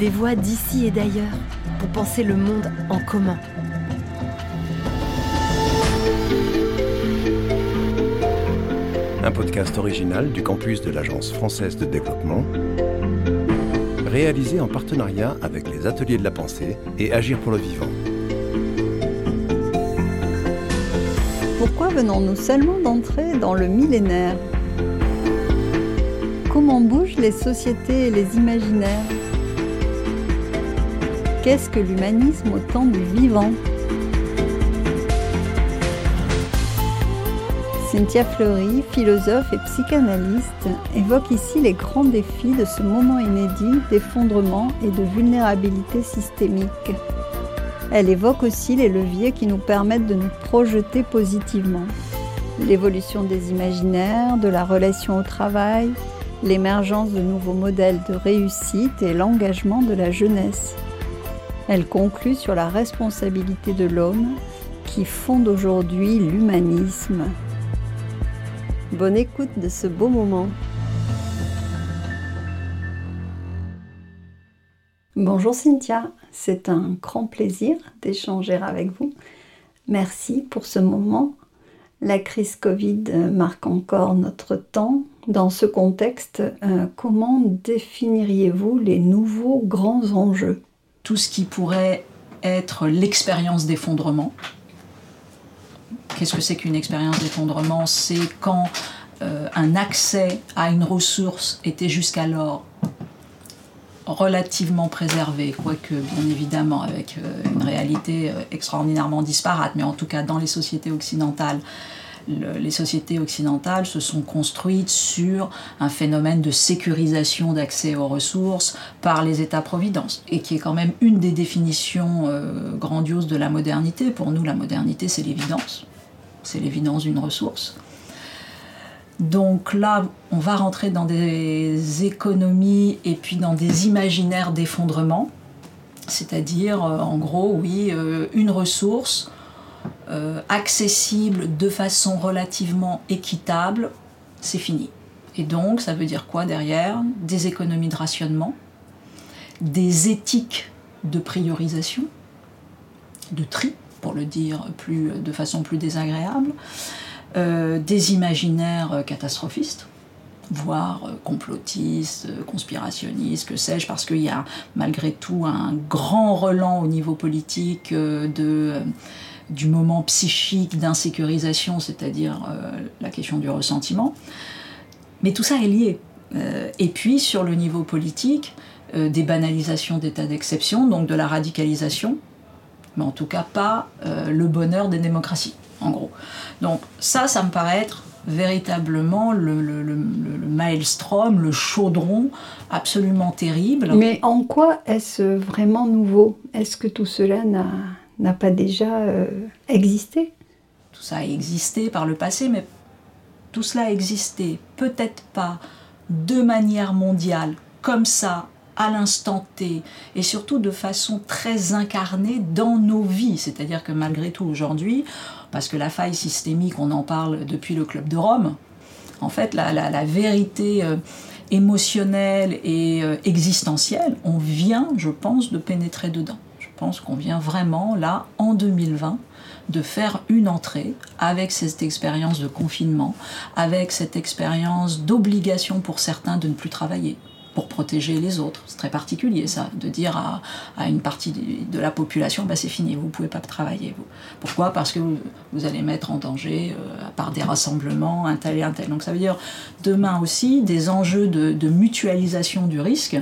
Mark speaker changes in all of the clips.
Speaker 1: des voix d'ici et d'ailleurs pour penser le monde en commun.
Speaker 2: Un podcast original du campus de l'Agence française de développement, réalisé en partenariat avec les Ateliers de la Pensée et Agir pour le Vivant.
Speaker 3: Pourquoi venons-nous seulement d'entrer dans le millénaire? Comment bougent les sociétés et les imaginaires? Qu'est-ce que l'humanisme au temps du vivant Cynthia Fleury, philosophe et psychanalyste, évoque ici les grands défis de ce moment inédit d'effondrement et de vulnérabilité systémique. Elle évoque aussi les leviers qui nous permettent de nous projeter positivement. L'évolution des imaginaires, de la relation au travail, l'émergence de nouveaux modèles de réussite et l'engagement de la jeunesse. Elle conclut sur la responsabilité de l'homme qui fonde aujourd'hui l'humanisme. Bonne écoute de ce beau moment. Bonjour Cynthia, c'est un grand plaisir d'échanger avec vous. Merci pour ce moment. La crise Covid marque encore notre temps. Dans ce contexte, euh, comment définiriez-vous les nouveaux grands enjeux?
Speaker 4: Tout ce qui pourrait être l'expérience d'effondrement. Qu'est-ce que c'est qu'une expérience d'effondrement? C'est quand euh, un accès à une ressource était jusqu'alors relativement préservé, quoique bien évidemment avec euh, une réalité euh, extraordinairement disparate, mais en tout cas dans les sociétés occidentales, les sociétés occidentales se sont construites sur un phénomène de sécurisation d'accès aux ressources par les États-providence, et qui est quand même une des définitions euh, grandioses de la modernité. Pour nous, la modernité, c'est l'évidence. C'est l'évidence d'une ressource. Donc là, on va rentrer dans des économies et puis dans des imaginaires d'effondrement. C'est-à-dire, euh, en gros, oui, euh, une ressource euh, accessible de façon relativement équitable, c'est fini. Et donc, ça veut dire quoi derrière? Des économies de rationnement, des éthiques de priorisation, de tri, pour le dire plus, de façon plus désagréable, euh, des imaginaires euh, catastrophistes, voire euh, complotistes, conspirationnistes, que sais-je, parce qu'il y a malgré tout un grand relan au niveau politique de, du moment psychique d'insécurisation, c'est-à-dire la question du ressentiment. Mais tout ça est lié. et puis sur le niveau politique, des banalisations d'état d'exception, donc de la radicalisation, mais en tout cas pas le bonheur des démocraties en gros. Donc ça, ça me paraît être véritablement le, le, maelstrom, le chaudron absolument terrible.
Speaker 3: Mais en quoi est-ce vraiment nouveau? Est-ce que tout cela n'a pas déjà euh, existé
Speaker 4: Tout ça a existé par le passé, mais tout cela a existé peut-être pas de manière mondiale, comme ça, à l'instant T, et surtout de façon très incarnée dans nos vies. C'est-à-dire que malgré tout, aujourd'hui, parce que la faille systémique, on en parle depuis le Club de Rome, en fait, la, vérité euh, émotionnelle et euh, existentielle, on vient, je pense, de pénétrer dedans. Pense qu'on vient vraiment, là, en 2020, de faire une entrée avec cette expérience de confinement, avec cette expérience d'obligation pour certains de ne plus travailler, pour protéger les autres. C'est très particulier ça, de dire à, une partie de, la population, bah, c'est fini, vous ne pouvez pas travailler. Pourquoi? Parce que vous, allez mettre en danger, euh, à part des rassemblements, un tel et un tel. Donc ça veut dire demain aussi des enjeux de, mutualisation du risque.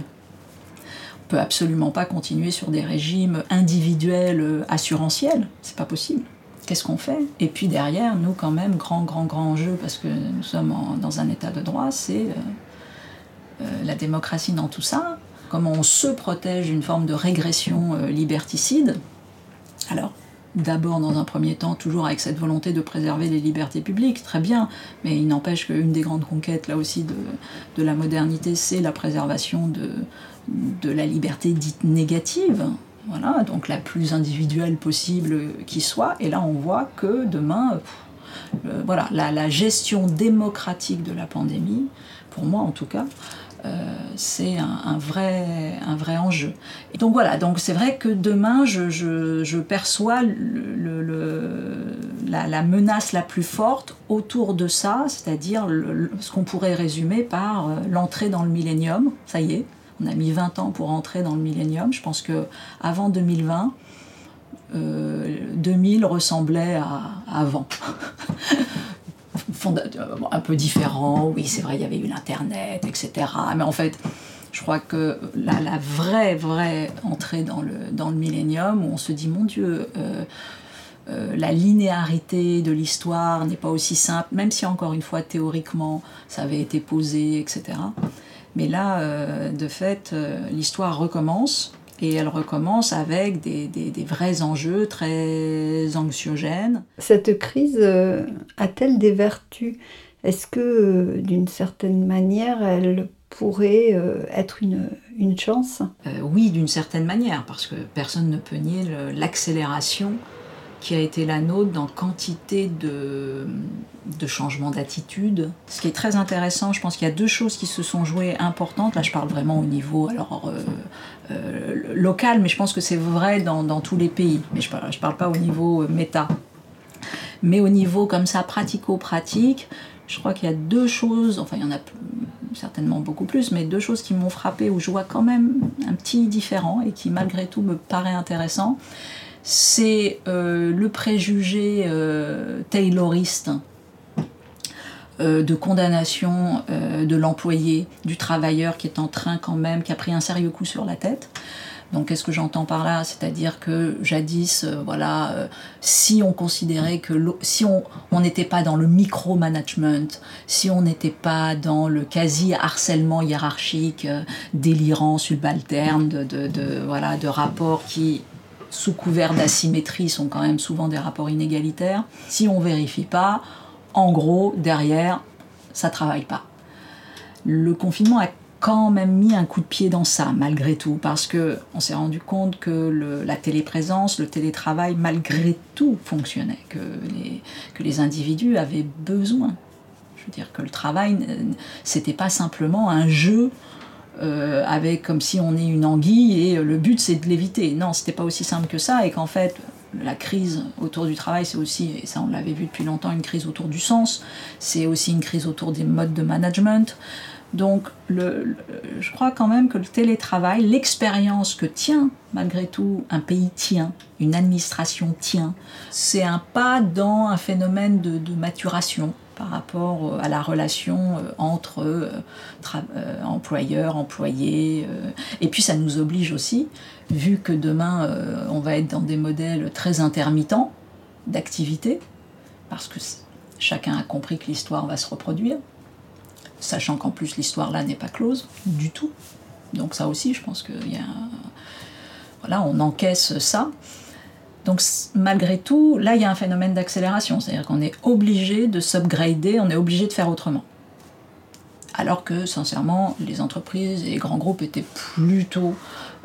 Speaker 4: Peut absolument pas continuer sur des régimes individuels euh, assurantiels, c'est pas possible. Qu'est-ce qu'on fait? Et puis derrière, nous quand même, grand, grand, grand enjeu, parce que nous sommes dans un état de droit, c'est euh, euh, la démocratie dans tout ça, comment on se protège d'une forme de régression liberticide? Alors, d'abord, dans un premier temps, toujours avec cette volonté de préserver les libertés publiques, très bien, mais il n'empêche qu'une des grandes conquêtes, là aussi, de, la modernité, c'est la préservation de, de la liberté dite négative, voilà, donc la plus individuelle possible qui soit, et là on voit que demain, euh, voilà, la, gestion démocratique de la pandémie, pour moi en tout cas, c'est un, vrai, un vrai enjeu. Et donc voilà, donc c'est vrai que demain, je, perçois la, menace la plus forte autour de ça, c'est-à-dire ce qu'on pourrait résumer par l'entrée dans le millénium. Ça y est, on a mis 20 ans pour entrer dans le millénium. Je pense que avant 2020, 2000 ressemblait à, avant. un peu différent, oui, c'est vrai, il y avait eu l'Internet, etc. Mais en fait, je crois que la, vraie, vraie entrée dans le, dans millénium, où on se dit, mon Dieu, euh, euh, la linéarité de l'histoire n'est pas aussi simple, même si encore une fois, théoriquement, ça avait été posé, etc. Mais là, euh, de fait, l'histoire recommence et elle recommence avec des, vrais enjeux très anxiogènes.
Speaker 3: Cette crise euh, a-t-elle des vertus? Est-ce que, euh, d'une certaine manière, elle pourrait euh, être une, une chance?
Speaker 4: Oui, d'une certaine manière, parce que personne ne peut nier l'accélération qui a été la nôtre dans quantité de, de changements d'attitude. Ce qui est très intéressant, je pense qu'il y a deux choses qui se sont jouées importantes. Là, je parle vraiment au niveau alors, euh, euh, local, mais je pense que c'est vrai dans, dans, tous les pays. Mais je ne parle, pas au niveau euh, méta. Mais au niveau comme ça, pratico-pratique, je crois qu'il y a deux choses, enfin il y en a certainement beaucoup plus, mais deux choses qui m'ont frappé où je vois quand même un petit différent et qui malgré tout me paraît intéressant c'est euh, le préjugé euh, tayloriste euh, de condamnation de l'employé, du travailleur qui est en train quand même, qui a pris un sérieux coup sur la tête. Donc qu'est-ce que j'entends par là? C'est-à-dire que jadis, voilà, si on considérait que si on n'était pas dans le micromanagement, si on n'était pas dans le quasi-harcèlement hiérarchique, délirant, subalterne, de, de, de, voilà, de rapports qui sous couvert d'asymétrie, sont quand même souvent des rapports inégalitaires. Si on vérifie pas, en gros, derrière, ça travaille pas. Le confinement a quand même mis un coup de pied dans ça, malgré tout, parce que on s'est rendu compte que la téléprésence, le télétravail, malgré tout, fonctionnait, que les, que les individus avaient besoin. Je veux dire que le travail, c'était pas simplement un jeu euh, avec comme si on est une anguille et euh, le but c'est de l'éviter. Non, c'était pas aussi simple que ça et qu'en fait la crise autour du travail c'est aussi, et ça on l'avait vu depuis longtemps, une crise autour du sens, c'est aussi une crise autour des modes de management. Donc le, je crois quand même que le télétravail, l'expérience que tient malgré tout un pays tient, une administration tient, c'est un pas dans un phénomène de, de maturation par rapport euh, à la relation euh, entre euh, employeurs, employés. Et puis ça nous oblige aussi, vu que demain on va être dans des modèles très intermittents d'activité, parce que chacun a compris que l'histoire va se reproduire, sachant qu'en plus l'histoire là n'est pas close du tout. Donc ça aussi, je pense qu'il y a... Voilà, on encaisse ça. Donc malgré tout, là, il y a un phénomène d'accélération, c'est-à-dire qu'on est obligé de s'upgrader, on est obligé de faire autrement. Alors que, sincèrement, les entreprises et les grands groupes étaient plutôt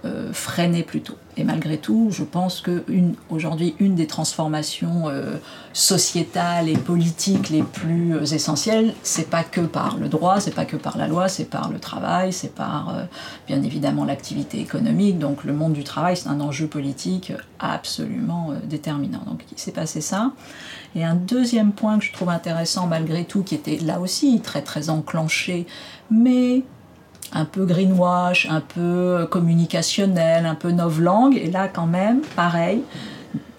Speaker 4: euh, freiner plutôt. Et malgré tout, je pense que aujourd'hui, une des transformations euh, sociétales et politiques les plus euh, essentielles, c'est pas que par le droit, c'est pas que par la loi, c'est par le travail, c'est par bien évidemment l'activité économique. Donc le monde du travail, c'est un enjeu politique absolument déterminant. Donc il s'est passé ça. Et un deuxième point que je trouve intéressant malgré tout, qui était là aussi très très enclenché, mais un peu greenwash, un peu communicationnel, un peu novlangue. Et là, quand même, pareil,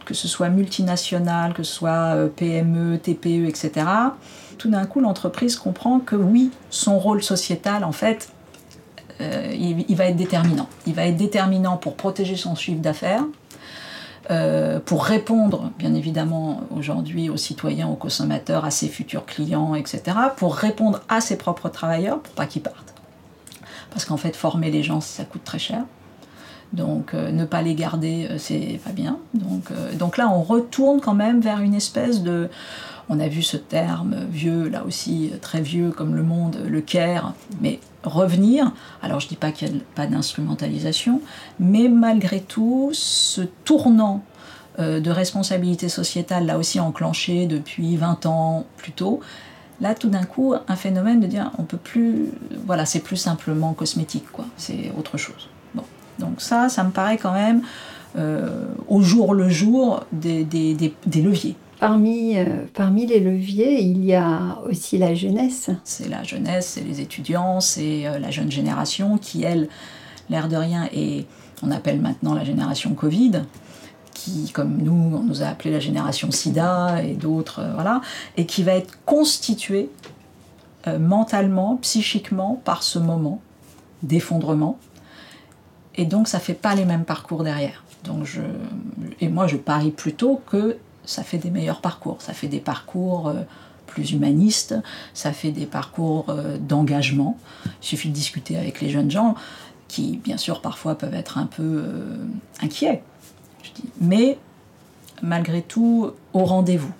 Speaker 4: que ce soit multinational, que ce soit euh, PME, TPE, etc. Tout d'un coup, l'entreprise comprend que oui, son rôle sociétal, en fait, euh, il, va être déterminant. Il va être déterminant pour protéger son chiffre d'affaires, euh, pour répondre, bien évidemment, aujourd'hui aux citoyens, aux consommateurs, à ses futurs clients, etc., pour répondre à ses propres travailleurs, pour pas qu'ils partent parce qu'en fait, former les gens, ça coûte très cher. Donc euh, ne pas les garder, euh, c'est pas bien. Donc, euh, donc là, on retourne quand même vers une espèce de... On a vu ce terme vieux, là aussi, très vieux comme le monde, le care, mais revenir. Alors je dis pas qu'il n'y a pas d'instrumentalisation, mais malgré tout, ce tournant de responsabilité sociétale, là aussi enclenché depuis 20 ans plus tôt, Là, tout d'un coup, un phénomène de dire on peut plus. Voilà, c'est plus simplement cosmétique, quoi. C'est autre chose. Bon. Donc, ça, ça me paraît quand même, euh, au jour le jour, des, des, des, des leviers.
Speaker 3: Parmi, euh, parmi les leviers, il y a aussi la jeunesse.
Speaker 4: C'est la jeunesse, c'est les étudiants, c'est euh, la jeune génération qui, elle, l'air de rien, et on appelle maintenant la génération Covid, qui, comme nous, on nous a appelé la génération SIDA et d'autres, euh, voilà, et qui va être constituée euh, mentalement, psychiquement par ce moment d'effondrement. Et donc, ça fait pas les mêmes parcours derrière. Donc, je, et moi, je parie plutôt que ça fait des meilleurs parcours. Ça fait des parcours euh, plus humanistes, ça fait des parcours d'engagement. Il suffit de discuter avec les jeunes gens qui, bien sûr, parfois peuvent être un peu inquiets. Mais malgré tout, au rendez-vous.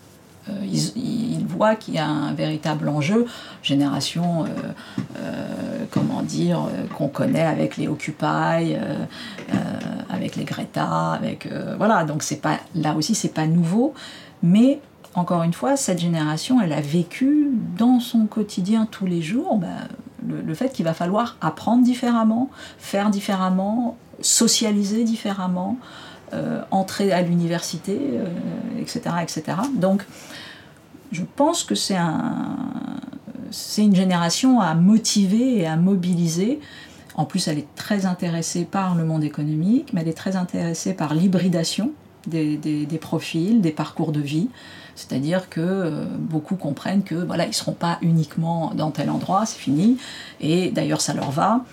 Speaker 4: Euh, ils, voient qu'il y a un véritable enjeu, génération, euh, euh, comment dire, qu'on connaît avec les Occupy, avec les Greta, avec voilà. Donc c'est pas là aussi c'est pas nouveau, mais encore une fois, cette génération, elle a vécu dans son quotidien tous les jours bah, le, fait qu'il va falloir apprendre différemment, faire différemment, socialiser différemment, entrer à l'université, euh, etc., etc. Donc, je pense que c'est un, c'est une génération à motiver et à mobiliser. En plus, elle est très intéressée par le monde économique, mais elle est très intéressée par l'hybridation des profils, des parcours de vie. C'est-à-dire que euh, beaucoup comprennent que voilà, ils ne seront pas uniquement dans tel endroit, c'est fini. Et d'ailleurs, ça leur va.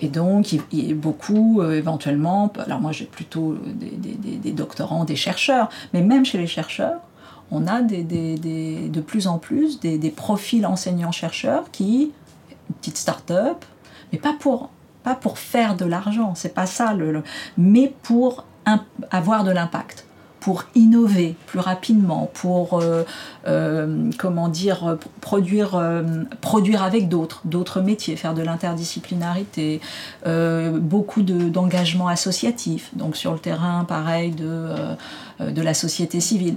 Speaker 4: Et donc, il, il, beaucoup, euh, éventuellement, alors moi j'ai plutôt des, des, doctorants, des chercheurs, mais même chez les chercheurs, on a de plus en plus des, profils enseignants-chercheurs qui, une petite start-up, mais pas pour, faire de l'argent, c'est pas ça, mais pour avoir de l'impact pour innover plus rapidement, pour euh, euh, comment dire produire euh, produire avec d'autres, d'autres métiers, faire de l'interdisciplinarité, beaucoup d'engagement de, associatif, donc sur le terrain pareil de la société civile.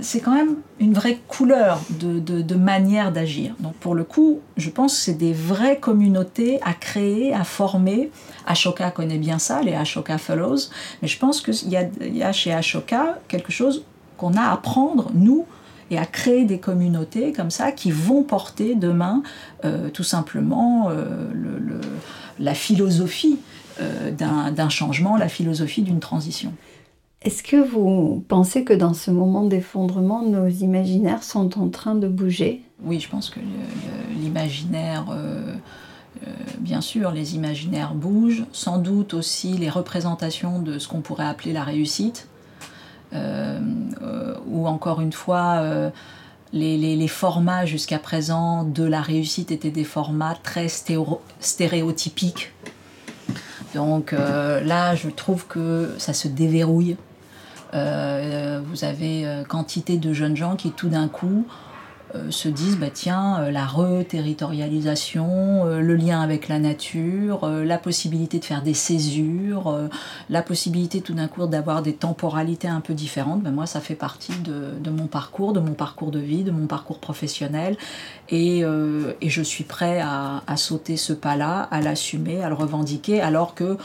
Speaker 4: C'est quand même une vraie couleur de, manière d'agir. Donc pour le coup, je pense que c'est des vraies communautés à créer, à former. Ashoka connaît bien ça, les Ashoka Fellows, mais je pense qu'il y, a chez Ashoka quelque chose qu'on a à prendre, nous, et à créer des communautés comme ça qui vont porter demain euh, tout simplement euh, la philosophie euh, d'un changement, la philosophie d'une transition.
Speaker 3: Est-ce que vous pensez que dans ce moment d'effondrement, nos imaginaires sont en train de bouger?
Speaker 4: Oui, je pense que l'imaginaire, euh, euh, bien sûr, les imaginaires bougent. Sans doute aussi les représentations de ce qu'on pourrait appeler la réussite. Euh, ou encore une fois, les, formats jusqu'à présent de la réussite étaient des formats très stéréotypiques. Donc là, je trouve que ça se déverrouille. Euh, vous avez euh, quantité de jeunes gens qui tout d'un coup euh, se disent bah tiens euh, la reterritorialisation, euh, le lien avec la nature, euh, la possibilité de faire des césures, euh, la possibilité tout d'un coup d'avoir des temporalités un peu différentes, bah, moi ça fait partie de, mon parcours, de mon parcours de vie, de mon parcours professionnel et, euh, je suis prêt à sauter ce pas-là, à l'assumer, à le revendiquer alors que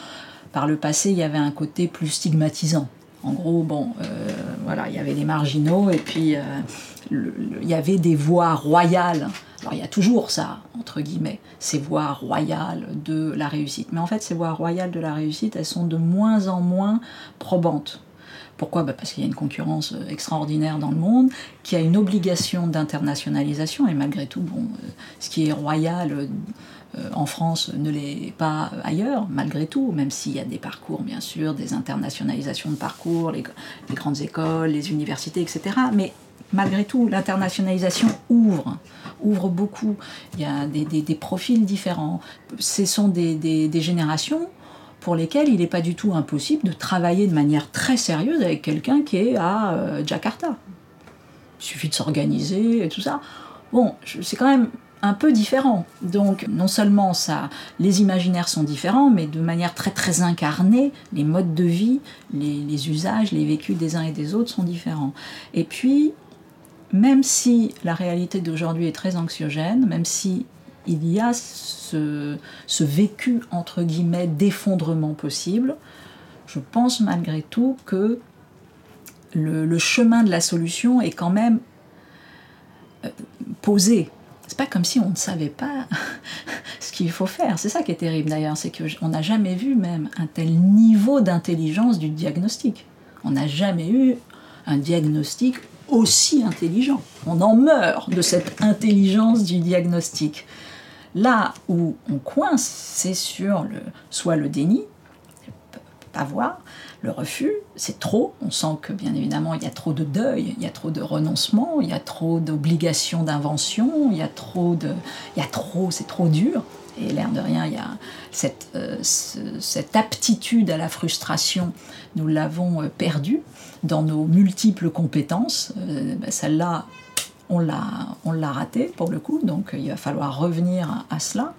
Speaker 4: par le passé il y avait un côté plus stigmatisant. En gros, bon, euh, voilà, il y avait les marginaux et puis euh, il y avait des voies royales. Alors il y a toujours ça, entre guillemets, ces voies royales de la réussite. Mais en fait, ces voies royales de la réussite, elles sont de moins en moins probantes. Pourquoi bah Parce qu'il y a une concurrence extraordinaire dans le monde, qui a une obligation d'internationalisation, et malgré tout, bon, euh, ce qui est royal euh, en France ne l'est pas ailleurs, malgré tout, même s'il y a des parcours, bien sûr, des internationalisations de parcours, les, grandes écoles, les universités, etc. Mais malgré tout, l'internationalisation ouvre, ouvre beaucoup. Il y a des, profils différents. Ce sont des générations pour lesquelles il n'est pas du tout impossible de travailler de manière très sérieuse avec quelqu'un qui est à euh, Jakarta. Il suffit de s'organiser et tout ça. Bon, c'est quand même un peu différent. Donc non seulement ça, les imaginaires sont différents, mais de manière très très incarnée, les modes de vie, les usages, les vécus des uns et des autres sont différents. Et puis même si la réalité d'aujourd'hui est très anxiogène, même si il y a ce, ce vécu entre guillemets d'effondrement possible, je pense malgré tout que le, le, chemin de la solution est quand même euh, posé. C'est pas comme si on ne savait pas ce qu'il faut faire. C'est ça qui est terrible d'ailleurs, c'est qu'on n'a jamais vu même un tel niveau d'intelligence du diagnostic. On n'a jamais eu un diagnostic aussi intelligent. On en meurt de cette intelligence du diagnostic. Là où on coince, c'est sur le, soit le déni, pas voir, le refus, c'est trop. On sent que bien évidemment il y a trop de deuil, il y a trop de renoncement, il y a trop d'obligations d'invention, il y a trop de, il y a trop, c'est trop dur. Et l'air de rien, il y a cette, euh, cette aptitude à la frustration, nous l'avons euh, perdue dans nos multiples compétences. Euh, ben, Celle-là, on l'a, raté pour le coup, donc il va falloir revenir à, cela.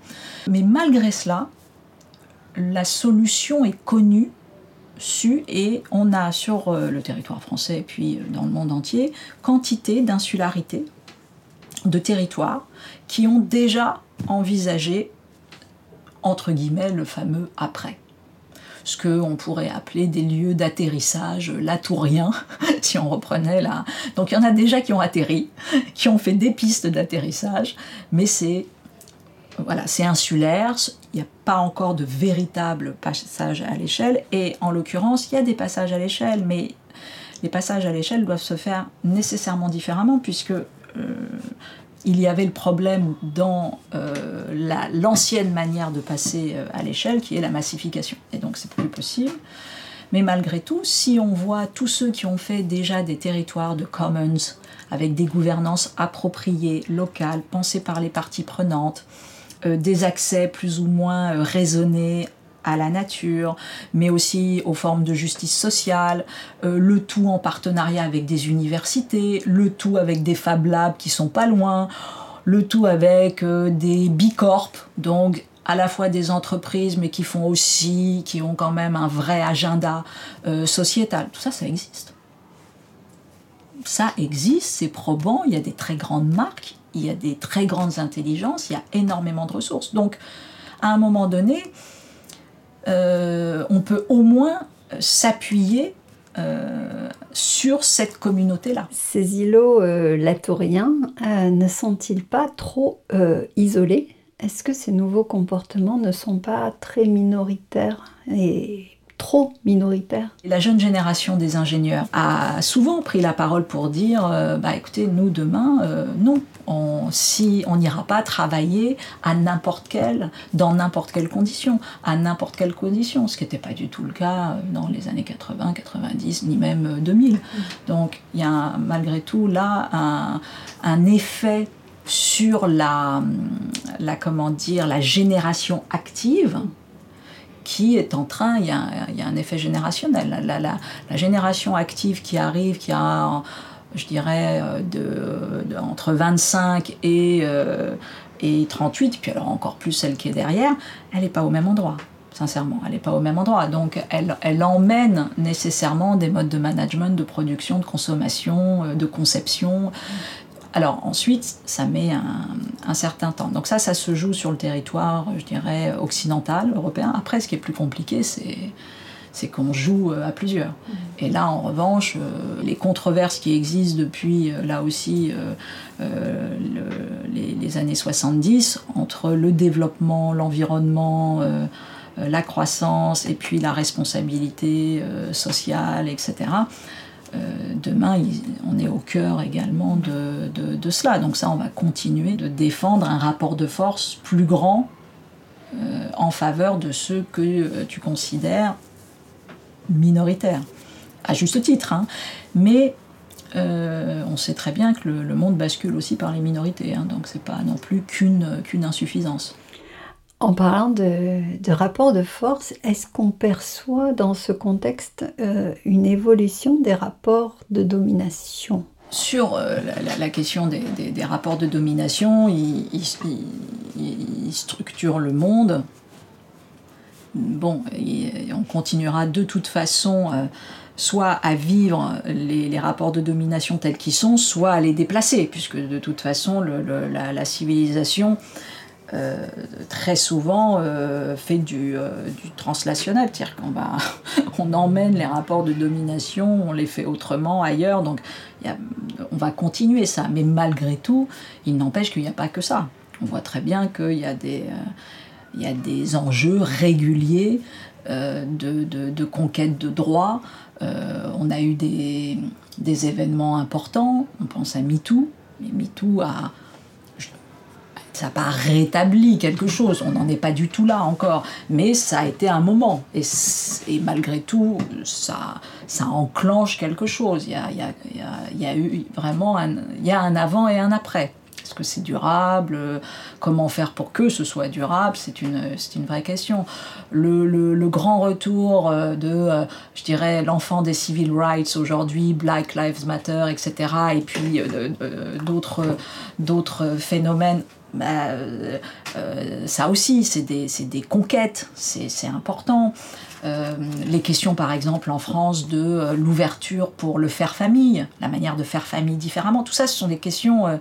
Speaker 4: Mais malgré cela, la solution est connue et on a sur euh, le territoire français et puis euh, dans le monde entier quantité d'insularité de territoires qui ont déjà envisagé entre guillemets le fameux après ce qu'on pourrait appeler des lieux d'atterrissage latouriens, si on reprenait là. Donc il y en a déjà qui ont atterri, qui ont fait des pistes d'atterrissage, mais c'est voilà, c'est insulaire, il n'y a pas encore de véritable passage à l'échelle, et en l'occurrence, il y a des passages à l'échelle, mais les passages à l'échelle doivent se faire nécessairement différemment, puisque euh, il y avait le problème dans euh, l'ancienne manière de passer euh, à l'échelle, qui est la massification, donc c'est plus possible. Mais malgré tout, si on voit tous ceux qui ont fait déjà des territoires de commons, avec des gouvernances appropriées, locales, pensées par les parties prenantes, euh, des accès plus ou moins euh, raisonnés à la nature, mais aussi aux formes de justice sociale, euh, le tout en partenariat avec des universités, le tout avec des Fab Labs qui sont pas loin, le tout avec des bicorp, donc à la fois des entreprises, mais qui font aussi, qui ont quand même un vrai agenda sociétal. Tout ça, ça existe. Ça existe, c'est probant, il y a des très grandes marques il y a des très grandes intelligences, il y a énormément de ressources. Donc, à un moment donné, euh, on peut au moins s'appuyer euh, sur cette communauté-là.
Speaker 3: Ces îlots euh, latouriens ne sont-ils pas trop isolés? Est-ce que ces nouveaux comportements ne sont pas très minoritaires et trop minoritaire.
Speaker 4: La jeune génération des ingénieurs a souvent pris la parole pour dire euh, bah écoutez, nous demain, euh, non, on, si on n'ira pas travailler à n'importe quelle, dans n'importe quelle condition, à n'importe quelle condition, ce qui n'était pas du tout le cas dans les années 80, 90, ni même 2000. Donc il y a malgré tout là un, un effet sur la, la, comment la génération active qui est en train, il y a, il y a un effet générationnel. La, génération active qui arrive, qui a, je dirais, euh, de, entre 25 et, euh, et 38, puis alors encore plus celle qui est derrière, elle n'est pas au même endroit. Sincèrement, elle n'est pas au même endroit. Donc, elle, elle emmène nécessairement des modes de management, de production, de consommation, euh, de conception, alors ensuite, ça met un, un, certain temps. Donc ça, ça se joue sur le territoire, je dirais, occidental, européen. Après, ce qui est plus compliqué, c'est c'est qu'on joue euh, à plusieurs. Mmh. Et là, en revanche, euh, les controverses qui existent depuis, euh, là aussi, euh, le, les, les, années 70, entre le développement, l'environnement, la croissance et puis la responsabilité sociale, etc., demain, on est au cœur également de, cela. Donc ça, on va continuer de défendre un rapport de force plus grand euh, en faveur de ceux que euh, tu considères minoritaires, à juste titre. Hein. Mais euh, on sait très bien que le, monde bascule aussi par les minorités, hein, donc c'est pas non plus qu'une insuffisance.
Speaker 3: En parlant de, de rapport de force, est-ce qu'on perçoit dans ce contexte euh, une évolution des rapports de domination?
Speaker 4: Sur euh, la, question des, rapports de domination, ils il, le monde. Bon, on continuera de toute façon euh, soit à vivre les, rapports de domination tels qu'ils sont, soit à les déplacer, puisque de toute façon la, civilisation euh, très souvent euh, fait du, euh, translationnel, c'est-à-dire qu'on on emmène les rapports de domination, on les fait autrement ailleurs, donc on va continuer ça, mais malgré tout, il n'empêche qu'il n'y a pas que ça. On voit très bien qu'il y a des, des enjeux réguliers de, conquête de droits. on a eu des, des événements importants, on pense à MeToo, mais MeToo a ça n'a pas rétabli quelque chose, on n'en est pas du tout là encore, mais ça a été un moment, et, malgré tout, ça, ça enclenche quelque chose, il y a, eu vraiment un, y a un avant et un après. Est-ce que c'est durable? Comment faire pour que ce soit durable? C'est une, une vraie question. Le, le, grand retour euh, de, euh, je dirais, l'enfant des civil rights aujourd'hui, Black Lives Matter, etc., et puis euh, d'autres phénomènes bah, euh, euh, ça aussi, c'est des, des, conquêtes, c'est important. Euh, les questions, par exemple, en France, de l'ouverture pour le faire famille, la manière de faire famille différemment, tout ça, ce sont des questions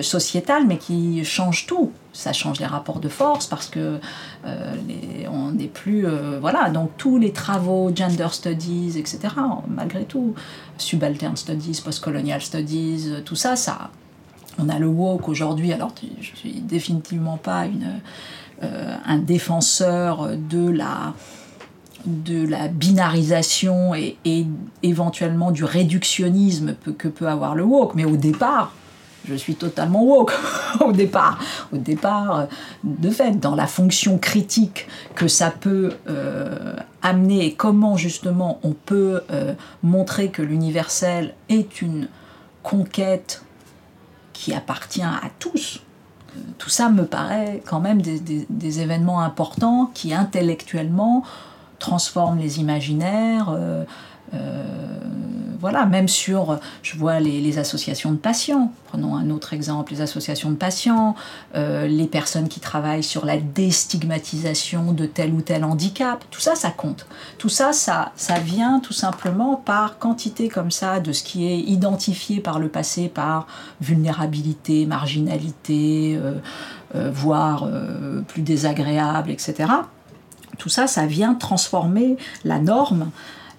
Speaker 4: sociétales, mais qui changent tout. Ça change les rapports de force parce que on n'est plus. voilà, donc tous les travaux, gender studies, etc., malgré tout, subaltern studies, postcolonial studies, tout ça, ça on a le woke aujourd'hui, alors je suis définitivement pas euh, un défenseur de la, de la binarisation et, éventuellement du réductionnisme que peut avoir le woke, mais au départ, je suis totalement woke au départ. Au départ, de fait, dans la fonction critique que ça peut euh, amener et comment justement on peut euh, montrer que l'universel est une conquête qui appartient à tous. Tout ça me paraît quand même des, événements importants qui intellectuellement transforment les imaginaires, euh, voilà, même sur, je vois les, associations de patients, prenons un autre exemple, les associations de patients, euh, les personnes qui travaillent sur la déstigmatisation de tel ou tel handicap, tout ça, ça compte. Tout ça, ça, ça vient tout simplement par quantité comme ça de ce qui est identifié par le passé par vulnérabilité, marginalité, euh, voire plus désagréable, etc. Tout ça, ça vient transformer la norme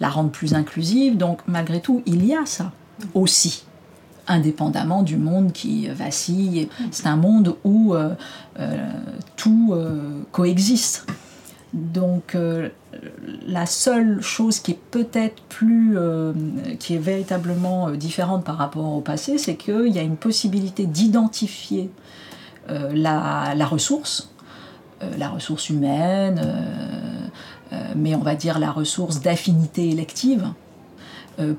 Speaker 4: la rendre plus inclusive. Donc malgré tout, il y a ça aussi indépendamment du monde qui vacille. C'est un monde où euh, euh, tout euh, coexiste. Donc la seule chose qui est peut-être plus, qui est véritablement différente par rapport au passé, c'est qu'il y a une possibilité d'identifier la, ressource, la ressource humaine mais on va dire la ressource d'affinité élective, euh,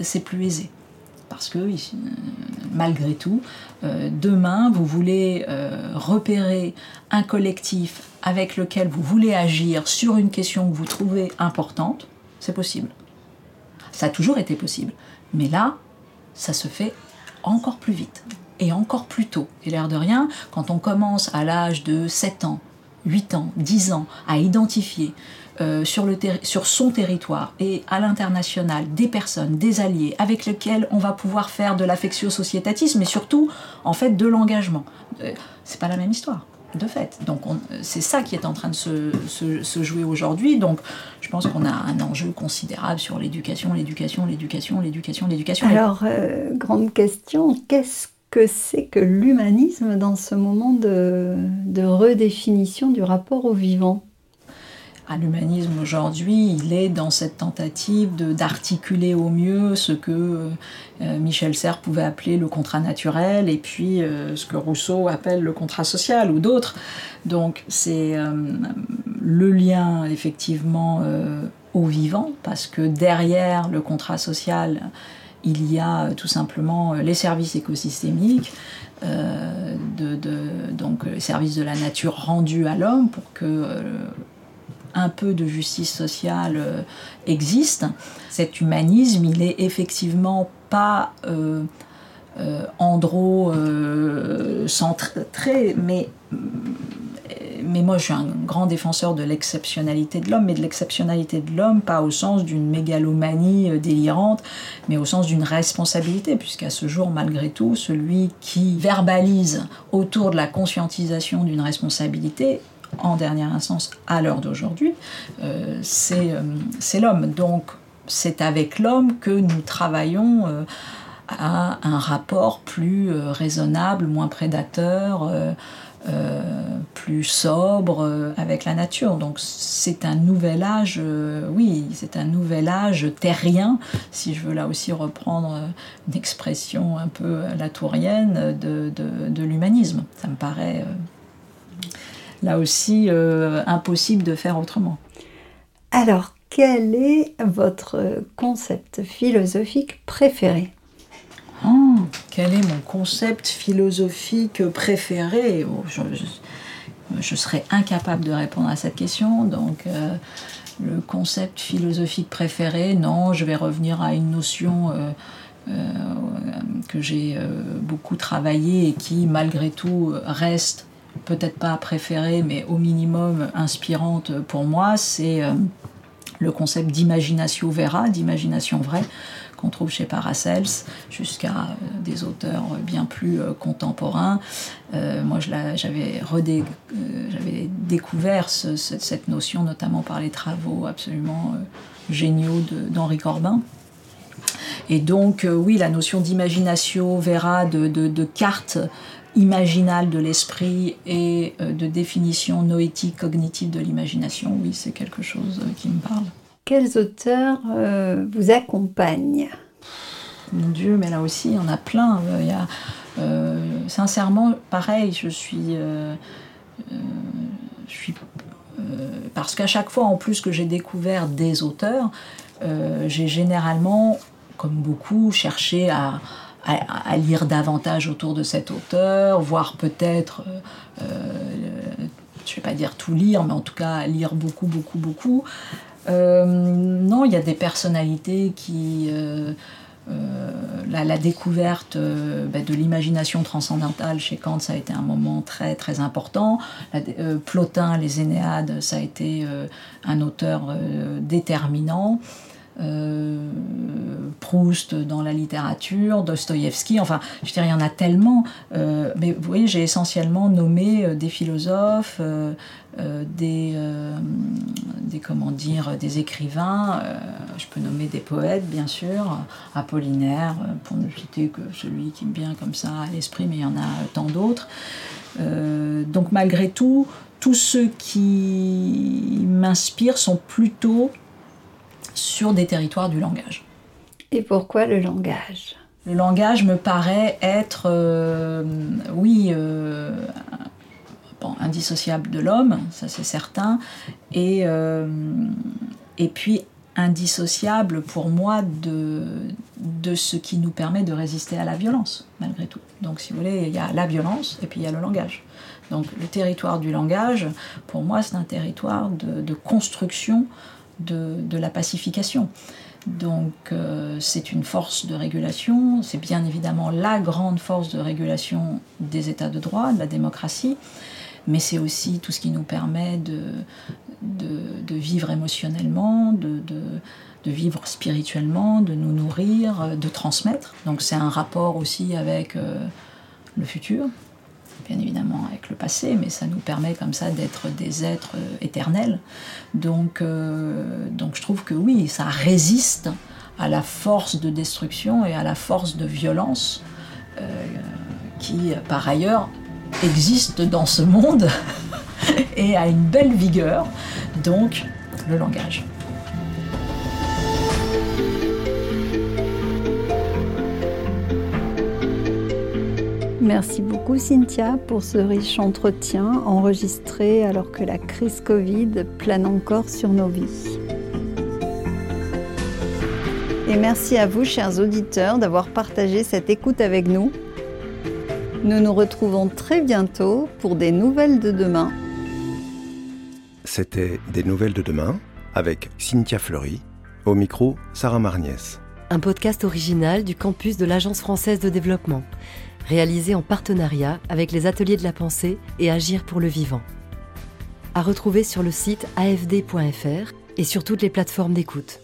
Speaker 4: c'est plus aisé. Parce que, euh, malgré tout, demain, vous voulez repérer un collectif avec lequel vous voulez agir sur une question que vous trouvez importante, c'est possible. Ça a toujours été possible. Mais là, ça se fait encore plus vite et encore plus tôt. Et l'air de rien, quand on commence à l'âge de 7 ans, 8 ans, 10 ans à identifier euh, sur, le sur son territoire et à l'international des personnes, des alliés avec lesquels on va pouvoir faire de l'affectio societatis, mais surtout en fait de l'engagement. Euh, c'est pas la même histoire de fait. Donc c'est ça qui est en train de se, se, jouer aujourd'hui. Donc je pense qu'on a un enjeu considérable sur l'éducation, l'éducation, l'éducation, l'éducation, l'éducation.
Speaker 3: Alors, euh, grande question, qu'est-ce que c'est que l'humanisme dans ce moment de, redéfinition du rapport au vivant
Speaker 4: l'humanisme aujourd'hui, il est dans cette tentative d'articuler au mieux ce que euh, Michel Serres pouvait appeler le contrat naturel et puis euh, ce que Rousseau appelle le contrat social ou d'autres. Donc c'est euh, le lien effectivement au vivant parce que derrière le contrat social, il y a tout simplement les services écosystémiques, de, donc les services de la nature rendus à l'homme pour que un peu de justice sociale euh, existe, cet humanisme, il est effectivement pas euh, euh, andro-centré, mais, mais moi, je suis un grand défenseur de l'exceptionnalité de l'homme, mais de l'exceptionnalité de l'homme, pas au sens d'une mégalomanie euh, délirante, mais au sens d'une responsabilité, puisqu'à ce jour, malgré tout, celui qui verbalise autour de la conscientisation d'une responsabilité, en dernière instance, à l'heure d'aujourd'hui, euh, c'est l'homme. Donc, c'est avec l'homme que nous travaillons à un rapport plus raisonnable, moins prédateur euh, plus sobre euh, avec la nature. Donc c'est un nouvel âge, euh, oui, c'est un nouvel âge terrien, si je veux là aussi reprendre une expression un peu latourienne de, de, de l'humanisme. Ça me paraît là aussi impossible de faire autrement.
Speaker 3: Alors, quel est votre concept philosophique préféré?
Speaker 4: Oh, quel est mon concept philosophique préféré? Oh, je, serais incapable de répondre à cette question. Donc, euh, le concept philosophique préféré, non, je vais revenir à une notion euh, euh, que j'ai beaucoup travaillée et qui, malgré tout, reste peut-être pas préférée, mais au minimum inspirante pour moi. C'est le concept d'imagination vera, d'imagination vraie qu'on trouve chez Paracels, jusqu'à euh, des auteurs bien plus euh, contemporains. Euh, moi, j'avais découvert cette notion, notamment par les travaux absolument géniaux d'Henri Corbin. Et donc, oui, la notion d'imagination verra de, de, carte imaginale de l'esprit et de définition noétique cognitive de l'imagination, oui, c'est quelque chose qui me parle.
Speaker 3: Quels auteurs euh, vous accompagnent?
Speaker 4: Mon Dieu, mais là aussi, il y en a plein. Il y a, euh, sincèrement, pareil, je suis. Euh, je suis parce qu'à chaque fois, en plus que j'ai découvert des auteurs, j'ai généralement, comme beaucoup, cherché à, à, lire davantage autour de cet auteur, voire peut-être, je ne vais pas dire tout lire, mais en tout cas lire beaucoup, beaucoup, beaucoup. Euh, non, il y a des personnalités qui... Euh, euh, la, découverte bah, de l'imagination transcendantale chez Kant, ça a été un moment très très important. Plotin, les Énéades, ça a été un auteur déterminant. Proust dans la littérature, Dostoïevski, enfin, je veux dire, il y en a tellement. mais vous voyez, j'ai essentiellement nommé des philosophes, euh, des, euh, des, comment dire, des écrivains, euh, je peux nommer des poètes bien sûr, Apollinaire, pour ne citer que celui qui me vient comme ça à l'esprit, mais il y en a tant d'autres. donc malgré tout, tous ceux qui m'inspirent sont plutôt sur des territoires du langage.
Speaker 3: Et pourquoi le langage?
Speaker 4: Le langage me paraît être, oui, indissociable de l'homme, ça c'est certain, et, euh, et puis indissociable pour moi de, de ce qui nous permet de résister à la violence, malgré tout. Donc si vous voulez, il y a la violence et puis il y a le langage. Donc le territoire du langage, pour moi, c'est un territoire de, construction de, de, la pacification. Donc euh, c'est une force de régulation, c'est bien évidemment la grande force de régulation des États de droit, de la démocratie, mais c'est aussi tout ce qui nous permet de, de, vivre émotionnellement, de, de, vivre spirituellement, de nous nourrir, de transmettre. Donc c'est un rapport aussi avec euh, le futur, bien évidemment avec le passé, mais ça nous permet comme ça d'être des êtres euh, éternels. Donc, euh, donc je trouve que oui, ça résiste à la force de destruction et à la force de violence qui, par ailleurs, existe dans ce monde et a une belle vigueur, donc le langage.
Speaker 3: Merci beaucoup Cynthia pour ce riche entretien enregistré alors que la crise Covid plane encore sur nos vies. Et merci à vous chers auditeurs d'avoir partagé cette écoute avec nous. Nous nous retrouvons très bientôt pour des nouvelles de demain.
Speaker 2: C'était Des nouvelles de demain avec Cynthia Fleury. Au micro, Sarah Marniès.
Speaker 1: Un podcast original du campus de l'Agence française de développement, réalisé en partenariat avec les ateliers de la pensée et Agir pour le vivant. à retrouver sur le site afd.fr et sur toutes les plateformes d'écoute.